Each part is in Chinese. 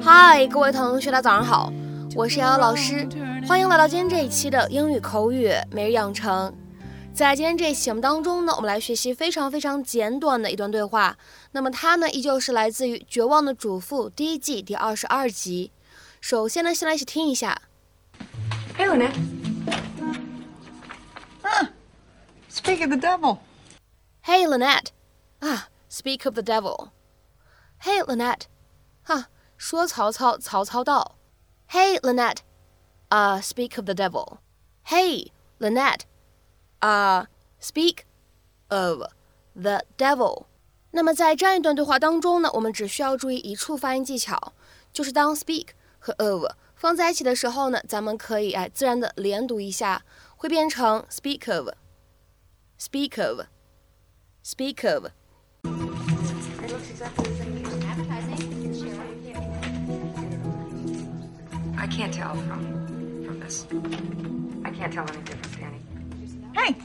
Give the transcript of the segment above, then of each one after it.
嗨，各位同学，大家早上好，我是瑶瑶老师，欢迎来到今天这一期的英语口语每日养成。在今天这一期节目当中呢，我们来学习非常非常简短的一段对话。那么它呢，依旧是来自于《绝望的主妇》第一季第二十二集。首先呢，先来一起听一下。Hey, Lynette. Huh. Speak of the devil. Hey, Lynette. 啊，Speak of the devil. Hey, Lynette. 哈，说曹操，曹操到。Hey, Lynette. 啊，Speak of the devil. Hey, Lynette. 啊，Speak of the devil. 那么在这样一段对话当中呢，我们只需要注意一处发音技巧，就是当 speak 和 of 放在一起的时候呢，咱们可以哎自然的连读一下，会变成 speak of，speak of，speak of。The same as advertising. I can't tell from from this. I can't tell any difference, Danny. Hey,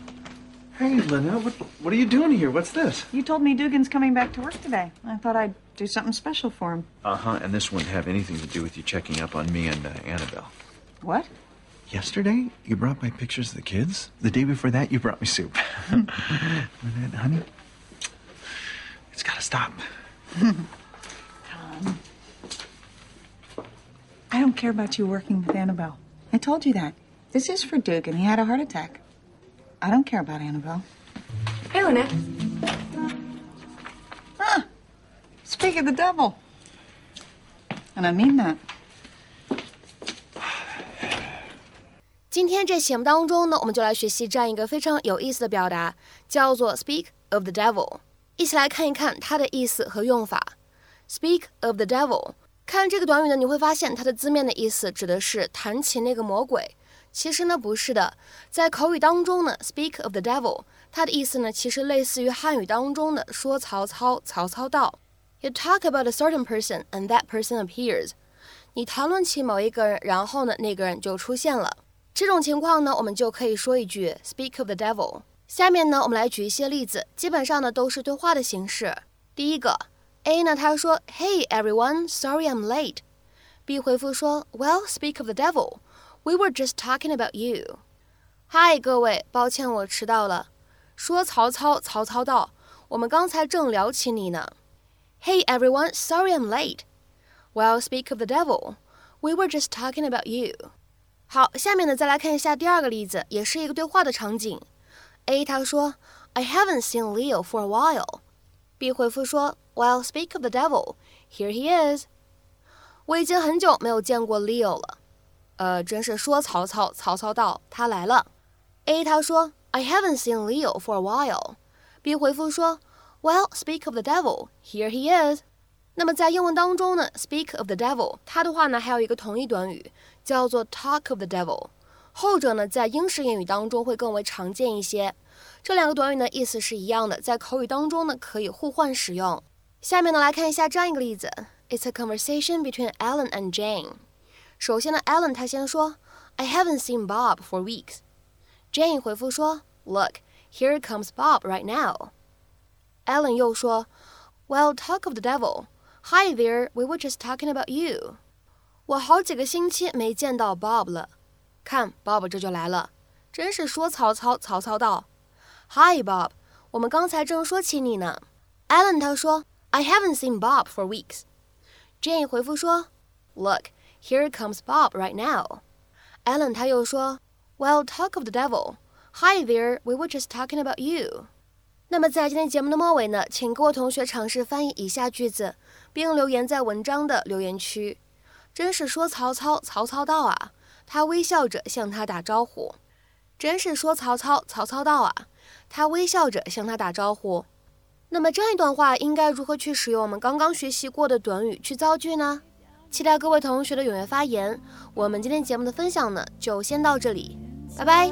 Hey, Lynette, what, what are you doing here? What's this? you told me Dugan's coming back to work today. I thought I'd do something special for him. Uh huh, and this wouldn't have anything to do with you checking up on me and uh, Annabelle. What? Yesterday, you brought my pictures of the kids. The day before that, you brought me soup. Honey, it's gotta stop. Tom. I don't care about you working with Annabelle. I told you that. This is for Dugan. He had a heart attack. I don't care about Annabelle. Hey, Lynette. Huh. Speak of the devil. And I mean that. 今天这节目当中呢，我们就来学习这样一个非常有意思的表达，叫做 “speak of the devil”。一起来看一看它的意思和用法。“speak of the devil”，看这个短语呢，你会发现它的字面的意思指的是谈起那个魔鬼。其实呢，不是的，在口语当中呢，“speak of the devil”，它的意思呢，其实类似于汉语当中的“说曹操，曹操到”。You talk about a certain person and that person appears。你谈论起某一个人，然后呢，那个人就出现了。这种情况呢，我们就可以说一句 “speak of the devil”。下面呢，我们来举一些例子，基本上呢都是对话的形式。第一个，A 呢他说：“Hey everyone, sorry I'm late。”B 回复说：“Well, speak of the devil, we were just talking about you。”嗨，各位，抱歉我迟到了。说曹操，曹操到，我们刚才正聊起你呢。Hey everyone, sorry I'm late. Well, speak of the devil, we were just talking about you. 好，下面呢，再来看一下第二个例子，也是一个对话的场景。A 他说：“I haven't seen Leo for a while。” B 回复说：“Well, speak of the devil, here he is。”我已经很久没有见过 Leo 了。 呃，真是说曹操，曹操到，他来了。A 他说：“I haven't seen Leo for a while。” B 回复说：“Well, speak of the devil, here he is。”那么在英文当中呢，speak of the devil，它的话呢还有一个同义短语叫做 talk of the devil，后者呢在英式英语当中会更为常见一些。这两个短语呢意思是一样的，在口语当中呢可以互换使用。下面呢来看一下这样一个例子：It's a conversation between Alan and Jane。首先呢，Alan 他先说：“I haven't seen Bob for weeks。” Jane 回复说：“Look, here comes Bob right now。” Alan 又说：“Well, talk of the devil。” Hi there, we were just talking about you. 我好几个星期没见到 Bob 了，看 Bob 这就来了，真是说曹操，曹操到。Hi Bob，我们刚才正说起你呢。Alan 他说，I haven't seen Bob for weeks. Jane 回复说，Look, Here comes Bob right now. Alan 他又说，Well, talk of the devil. Hi there, we were just talking about you. 那么在今天节目的末尾呢，请各位同学尝试翻译以下句子，并留言在文章的留言区。真是说曹操，曹操到啊！他微笑着向他打招呼。真是说曹操，曹操到啊！他微笑着向他打招呼。那么这样一段话应该如何去使用我们刚刚学习过的短语去造句呢？期待各位同学的踊跃发言。我们今天节目的分享呢，就先到这里，拜拜。